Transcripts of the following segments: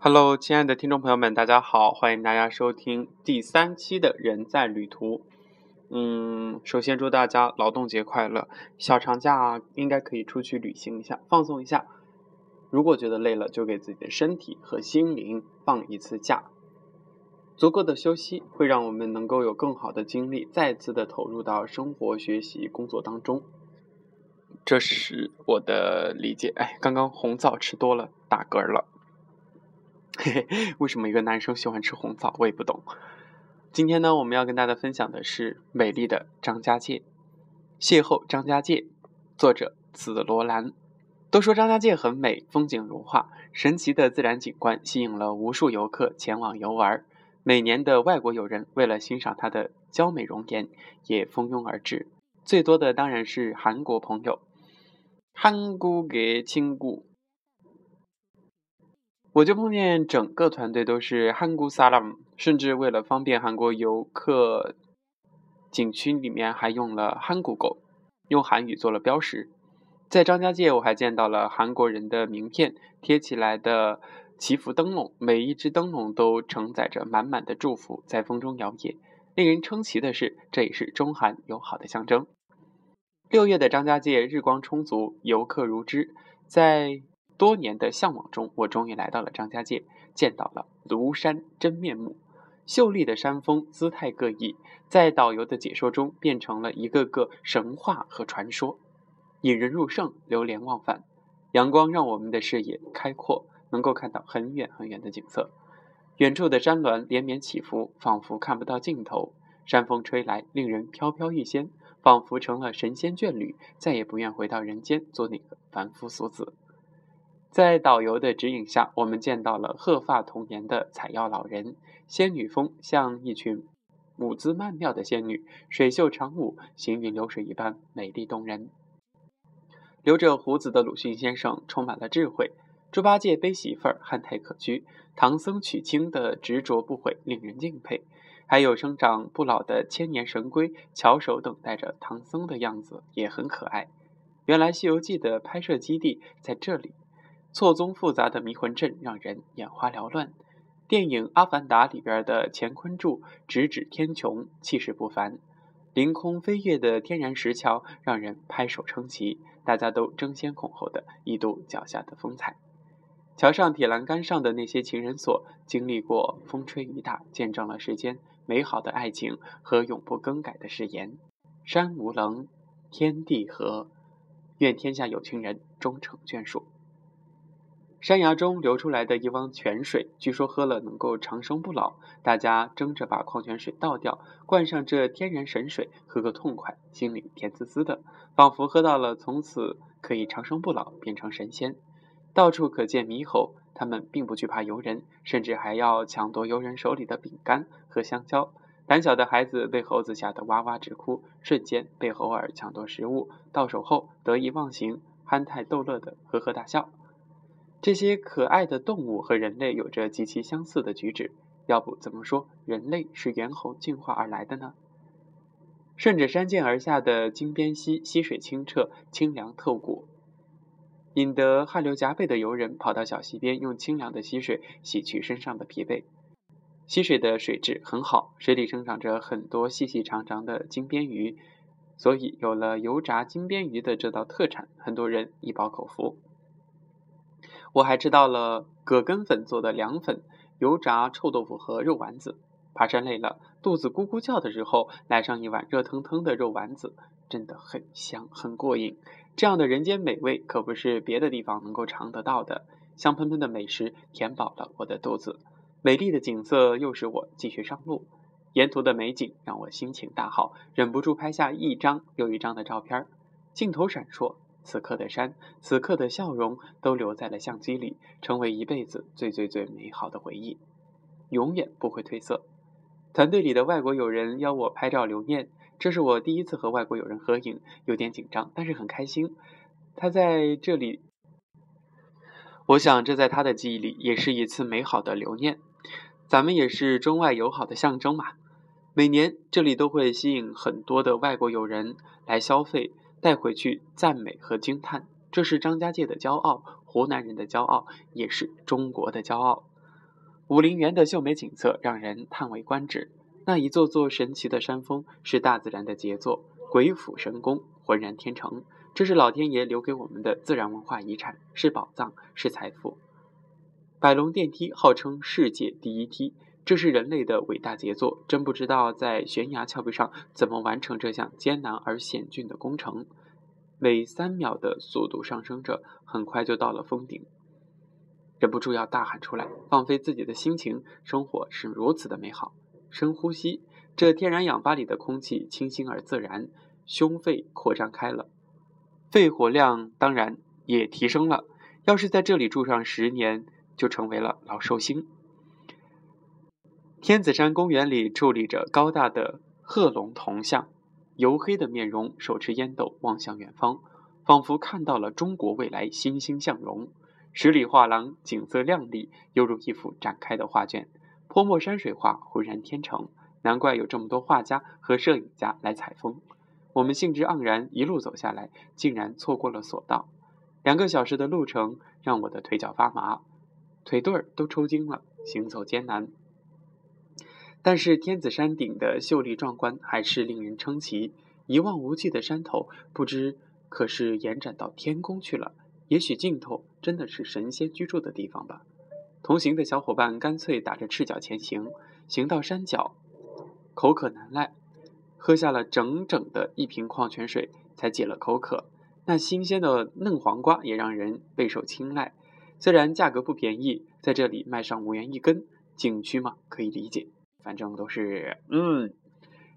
Hello，亲爱的听众朋友们，大家好，欢迎大家收听第三期的《人在旅途》。嗯，首先祝大家劳动节快乐，小长假应该可以出去旅行一下，放松一下。如果觉得累了，就给自己的身体和心灵放一次假。足够的休息会让我们能够有更好的精力，再次的投入到生活、学习、工作当中。这是我的理解。哎，刚刚红枣吃多了，打嗝了。嘿嘿，为什么一个男生喜欢吃红枣？我也不懂。今天呢，我们要跟大家分享的是美丽的张家界。邂逅张家界，作者紫罗兰。都说张家界很美，风景如画，神奇的自然景观吸引了无数游客前往游玩。每年的外国友人为了欣赏它的娇美容颜，也蜂拥而至。最多的当然是韩国朋友。韩国给亲故。我就碰见整个团队都是韩国萨拉姆，甚至为了方便韩国游客，景区里面还用了韩国狗，用韩语做了标识。在张家界，我还见到了韩国人的名片贴起来的祈福灯笼，每一只灯笼都承载着满满的祝福，在风中摇曳。令人称奇的是，这也是中韩友好的象征。六月的张家界日光充足，游客如织，在。多年的向往中，我终于来到了张家界，见到了庐山真面目。秀丽的山峰，姿态各异，在导游的解说中变成了一个个神话和传说，引人入胜，流连忘返。阳光让我们的视野开阔，能够看到很远很远的景色。远处的山峦连绵起伏，仿佛看不到尽头。山风吹来，令人飘飘欲仙，仿佛成了神仙眷侣，再也不愿回到人间做那个凡夫俗子。在导游的指引下，我们见到了鹤发童颜的采药老人，仙女峰像一群舞姿曼妙的仙女，水袖长舞，行云流水一般美丽动人。留着胡子的鲁迅先生充满了智慧，猪八戒背媳妇儿憨态可掬，唐僧取经的执着不悔令人敬佩，还有生长不老的千年神龟，翘首等待着唐僧的样子也很可爱。原来《西游记》的拍摄基地在这里。错综复杂的迷魂阵让人眼花缭乱。电影《阿凡达》里边的乾坤柱直指天穹，气势不凡。凌空飞跃的天然石桥让人拍手称奇，大家都争先恐后的一睹脚下的风采。桥上铁栏杆上的那些情人锁，经历过风吹雨打，见证了世间美好的爱情和永不更改的誓言。山无棱，天地合，愿天下有情人终成眷属。山崖中流出来的一汪泉水，据说喝了能够长生不老。大家争着把矿泉水倒掉，灌上这天然神水，喝个痛快，心里甜滋滋的，仿佛喝到了从此可以长生不老，变成神仙。到处可见猕猴，他们并不惧怕游人，甚至还要抢夺游人手里的饼干和香蕉。胆小的孩子被猴子吓得哇哇直哭，瞬间被猴儿抢夺食物，到手后得意忘形，憨态逗乐的呵呵大笑。这些可爱的动物和人类有着极其相似的举止，要不怎么说人类是猿猴进化而来的呢？顺着山涧而下的金边溪，溪水清澈、清凉透骨，引得汗流浃背的游人跑到小溪边，用清凉的溪水洗去身上的疲惫。溪水的水质很好，水里生长着很多细细长长的金边鱼，所以有了油炸金边鱼的这道特产，很多人一饱口福。我还吃到了葛根粉做的凉粉、油炸臭豆腐和肉丸子。爬山累了，肚子咕咕叫的时候，来上一碗热腾腾的肉丸子，真的很香，很过瘾。这样的人间美味可不是别的地方能够尝得到的。香喷喷的美食填饱了我的肚子，美丽的景色又使我继续上路。沿途的美景让我心情大好，忍不住拍下一张又一张的照片，镜头闪烁。此刻的山，此刻的笑容，都留在了相机里，成为一辈子最最最美好的回忆，永远不会褪色。团队里的外国友人邀我拍照留念，这是我第一次和外国友人合影，有点紧张，但是很开心。他在这里，我想这在他的记忆里也是一次美好的留念。咱们也是中外友好的象征嘛。每年这里都会吸引很多的外国友人来消费。带回去赞美和惊叹，这是张家界的骄傲，湖南人的骄傲，也是中国的骄傲。武陵源的秀美景色让人叹为观止。那一座座神奇的山峰是大自然的杰作，鬼斧神工，浑然天成。这是老天爷留给我们的自然文化遗产，是宝藏，是财富。百龙电梯号称世界第一梯，这是人类的伟大杰作。真不知道在悬崖峭壁上怎么完成这项艰难而险峻的工程。每三秒的速度上升着，很快就到了峰顶。忍不住要大喊出来，放飞自己的心情。生活是如此的美好。深呼吸，这天然氧吧里的空气清新而自然，胸肺扩张开了。肺活量当然也提升了。要是在这里住上十年，就成为了老寿星。天子山公园里矗立着高大的贺龙铜像，黝黑的面容，手持烟斗，望向远方，仿佛看到了中国未来欣欣向荣。十里画廊，景色亮丽，犹如一幅展开的画卷。泼墨山水画，浑然天成。难怪有这么多画家和摄影家来采风。我们兴致盎然，一路走下来，竟然错过了索道。两个小时的路程让我的腿脚发麻，腿肚儿都抽筋了，行走艰难。但是天子山顶的秀丽壮观还是令人称奇。一望无际的山头，不知可是延展到天宫去了？也许尽头真的是神仙居住的地方吧。同行的小伙伴干脆打着赤脚前行，行到山脚，口渴难耐。喝下了整整的一瓶矿泉水，才解了口渴。那新鲜的嫩黄瓜也让人备受青睐，虽然价格不便宜，在这里卖上五元一根，景区嘛可以理解。反正都是嗯。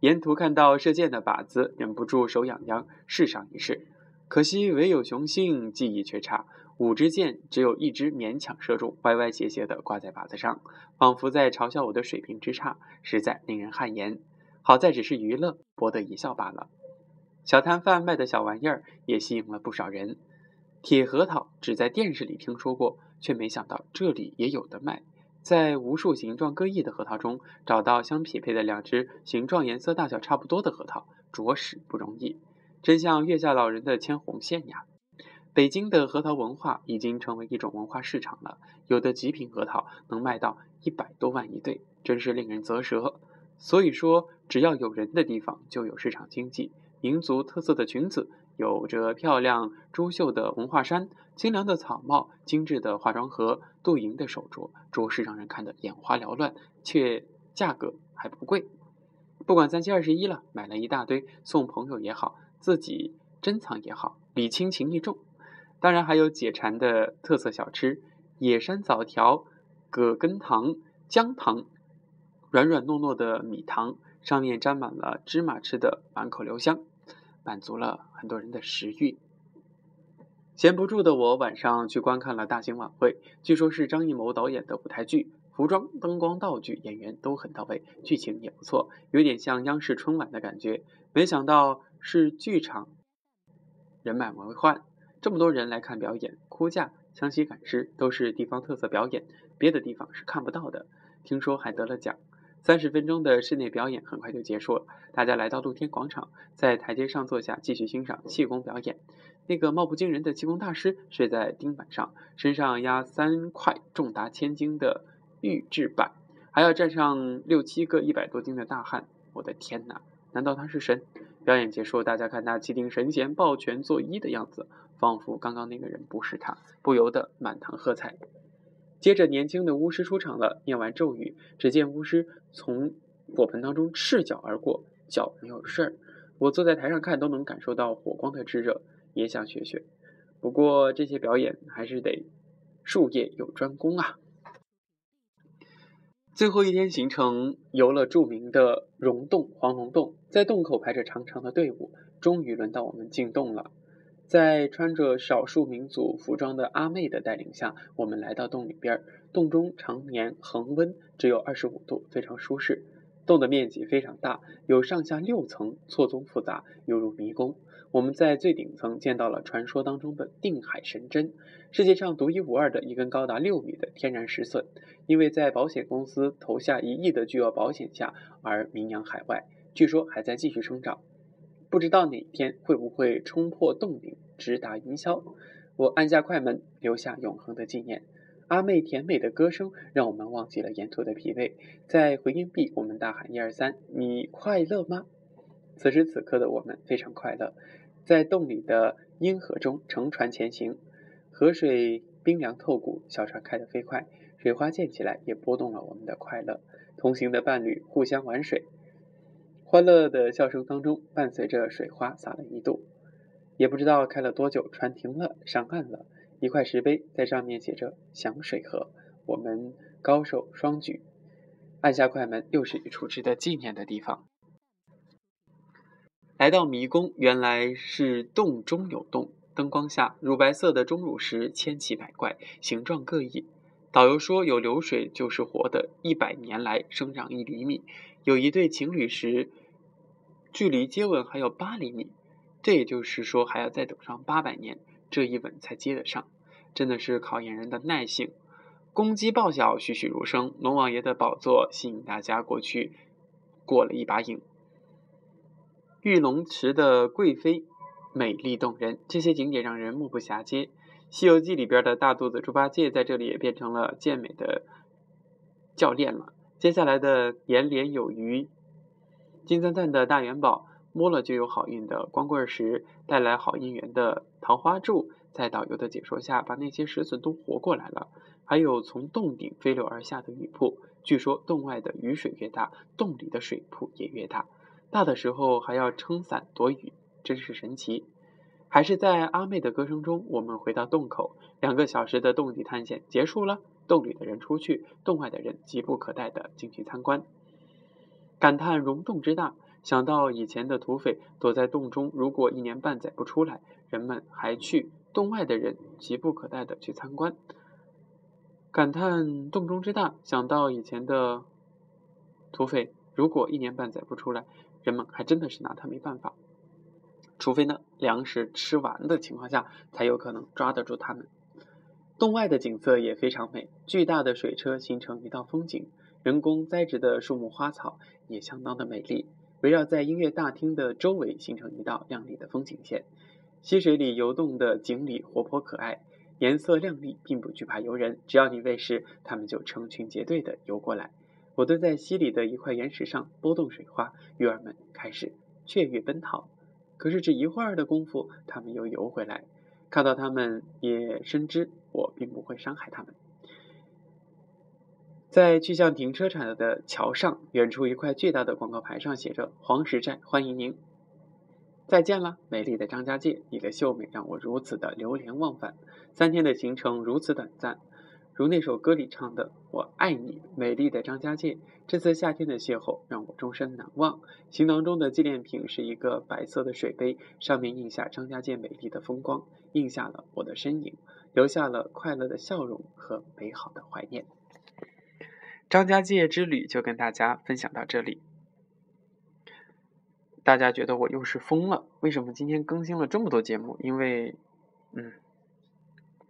沿途看到射箭的靶子，忍不住手痒痒，试上一试。可惜唯有雄性，技艺却差，五支箭只有一支勉强射中，歪歪斜斜的挂在靶子上，仿佛在嘲笑我的水平之差，实在令人汗颜。好在只是娱乐，博得一笑罢了。小摊贩卖的小玩意儿也吸引了不少人。铁核桃只在电视里听说过，却没想到这里也有的卖。在无数形状各异的核桃中，找到相匹配的两只形状、颜色、大小差不多的核桃，着实不容易。真像月下老人的牵红线呀！北京的核桃文化已经成为一种文化市场了，有的极品核桃能卖到一百多万一对，真是令人啧舌。所以说，只要有人的地方就有市场经济。民族特色的裙子，有着漂亮珠绣的文化衫，清凉的草帽，精致的化妆盒，镀银的手镯，着实让人看得眼花缭乱，却价格还不贵。不管三七二十一了，买了一大堆，送朋友也好，自己珍藏也好，礼轻情意重。当然还有解馋的特色小吃：野山枣条、葛根糖、姜糖。软软糯糯的米糖，上面沾满了芝麻，吃的满口留香，满足了很多人的食欲。闲不住的我，晚上去观看了大型晚会，据说是张艺谋导演的舞台剧，服装、灯光、道具、演员都很到位，剧情也不错，有点像央视春晚的感觉。没想到是剧场，人满为患，这么多人来看表演，哭嫁、湘西赶尸都是地方特色表演，别的地方是看不到的。听说还得了奖。三十分钟的室内表演很快就结束了，大家来到露天广场，在台阶上坐下，继续欣赏气功表演。那个貌不惊人的气功大师睡在钉板上，身上压三块重达千斤的玉制板，还要站上六七个一百多斤的大汉。我的天哪，难道他是神？表演结束，大家看他气定神闲、抱拳作揖的样子，仿佛刚刚那个人不是他，不由得满堂喝彩。接着，年轻的巫师出场了，念完咒语，只见巫师从火盆当中赤脚而过，脚没有事儿。我坐在台上看，都能感受到火光的炙热，也想学学。不过这些表演还是得术业有专攻啊。最后一天行程，游了著名的溶洞——黄龙洞，在洞口排着长长的队伍，终于轮到我们进洞了。在穿着少数民族服装的阿妹的带领下，我们来到洞里边。洞中常年恒温，只有二十五度，非常舒适。洞的面积非常大，有上下六层，错综复杂，犹如迷宫。我们在最顶层见到了传说当中的定海神针，世界上独一无二的一根高达六米的天然石笋，因为在保险公司投下一亿的巨额保险下而名扬海外，据说还在继续生长。不知道哪天会不会冲破洞顶，直达云霄。我按下快门，留下永恒的纪念。阿妹甜美的歌声让我们忘记了沿途的疲惫。在回音壁，我们大喊一二三：“你快乐吗？”此时此刻的我们非常快乐，在洞里的阴河中乘船前行，河水冰凉透骨，小船开得飞快，水花溅起来，也拨动了我们的快乐。同行的伴侣互相玩水，欢乐的笑声当中，伴随着水花洒了一度。也不知道开了多久，船停了，上岸了。一块石碑在上面写着“响水河”，我们高手双举，按下快门，又是一处值得纪念的地方。来到迷宫，原来是洞中有洞，灯光下乳白色的钟乳石千奇百怪，形状各异。导游说有流水就是活的，一百年来生长一厘米。有一对情侣时，距离接吻还有八厘米，这也就是说还要再等上八百年。这一吻才接得上，真的是考验人的耐性。公鸡报晓，栩栩如生。龙王爷的宝座吸引大家过去，过了一把瘾。玉龙池的贵妃美丽动人，这些景点让人目不暇接。《西游记》里边的大肚子猪八戒在这里也变成了健美的教练了。接下来的延年有余，金灿灿的大元宝。摸了就有好运的光棍石，带来好姻缘的桃花柱，在导游的解说下，把那些石笋都活过来了。还有从洞顶飞流而下的雨瀑，据说洞外的雨水越大，洞里的水瀑也越大，大的时候还要撑伞躲雨，真是神奇。还是在阿妹的歌声中，我们回到洞口，两个小时的洞底探险结束了，洞里的人出去，洞外的人急不可待的进去参观，感叹溶洞之大。想到以前的土匪躲在洞中，如果一年半载不出来，人们还去洞外的人急不可待的去参观，感叹洞中之大。想到以前的土匪，如果一年半载不出来，人们还真的是拿他没办法。除非呢，粮食吃完的情况下，才有可能抓得住他们。洞外的景色也非常美，巨大的水车形成一道风景，人工栽植的树木花草也相当的美丽。围绕在音乐大厅的周围，形成一道亮丽的风景线。溪水里游动的锦鲤活泼可爱，颜色亮丽，并不惧怕游人。只要你喂食，它们就成群结队地游过来。我蹲在溪里的一块岩石上拨动水花，鱼儿们开始雀跃奔逃。可是只一会儿的功夫，它们又游回来。看到他们，也深知我并不会伤害他们。在去向停车场的桥上，远处一块巨大的广告牌上写着“黄石寨欢迎您”。再见了，美丽的张家界，你的秀美让我如此的流连忘返。三天的行程如此短暂，如那首歌里唱的：“我爱你，美丽的张家界。”这次夏天的邂逅让我终身难忘。行囊中的纪念品是一个白色的水杯，上面印下张家界美丽的风光，印下了我的身影，留下了快乐的笑容和美好的怀念。张家界之旅就跟大家分享到这里。大家觉得我又是疯了？为什么今天更新了这么多节目？因为，嗯，